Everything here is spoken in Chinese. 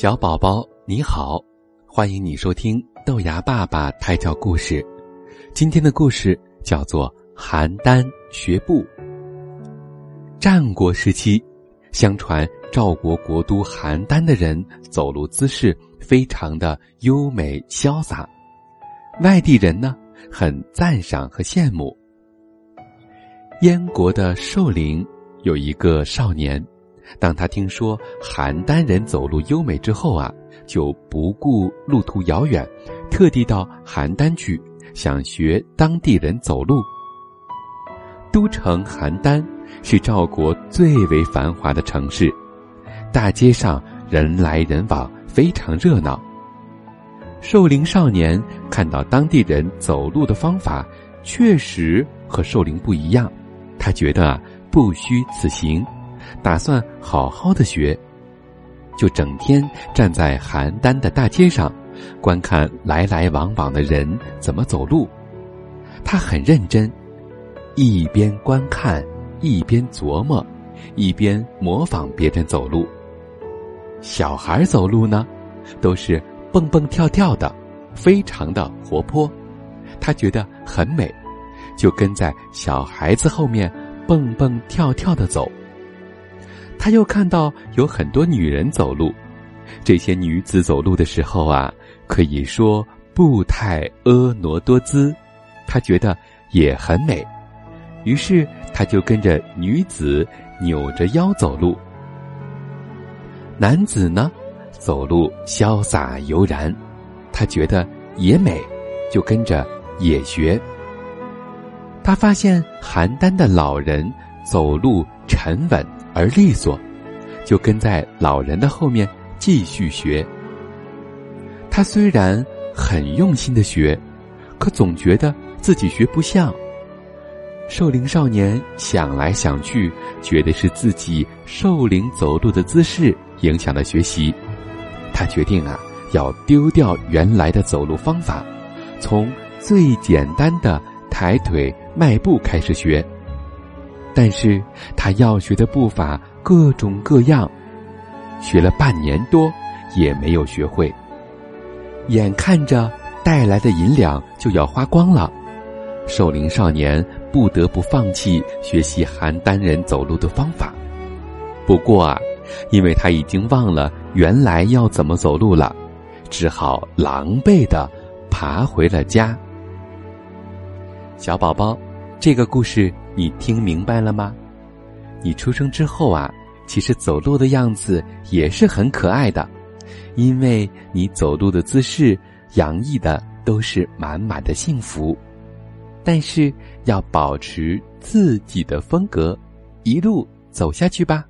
小宝宝你好，欢迎你收听豆芽爸爸胎教故事。今天的故事叫做《邯郸学步》。战国时期，相传赵国国都邯郸的人走路姿势非常的优美潇洒，外地人呢很赞赏和羡慕。燕国的寿陵有一个少年。当他听说邯郸人走路优美之后啊，就不顾路途遥远，特地到邯郸去，想学当地人走路。都城邯郸是赵国最为繁华的城市，大街上人来人往，非常热闹。寿陵少年看到当地人走路的方法确实和寿陵不一样，他觉得，不虚此行。打算好好的学，就整天站在邯郸的大街上，观看来来往往的人怎么走路。他很认真，一边观看，一边琢磨，一边模仿别人走路。小孩走路呢，都是蹦蹦跳跳的，非常的活泼。他觉得很美，就跟在小孩子后面蹦蹦跳跳的走。他又看到有很多女人走路，这些女子走路的时候啊，可以说步态婀娜多姿，他觉得也很美，于是他就跟着女子扭着腰走路。男子呢，走路潇洒悠然，他觉得也美，就跟着也学。他发现邯郸的老人走路沉稳。而利索，就跟在老人的后面继续学。他虽然很用心的学，可总觉得自己学不像。瘦龄少年想来想去，觉得是自己瘦龄走路的姿势影响了学习。他决定啊，要丢掉原来的走路方法，从最简单的抬腿迈步开始学。但是他要学的步伐各种各样，学了半年多也没有学会。眼看着带来的银两就要花光了，寿龄少年不得不放弃学习邯郸人走路的方法。不过啊，因为他已经忘了原来要怎么走路了，只好狼狈的爬回了家。小宝宝，这个故事。你听明白了吗？你出生之后啊，其实走路的样子也是很可爱的，因为你走路的姿势洋溢的都是满满的幸福。但是要保持自己的风格，一路走下去吧。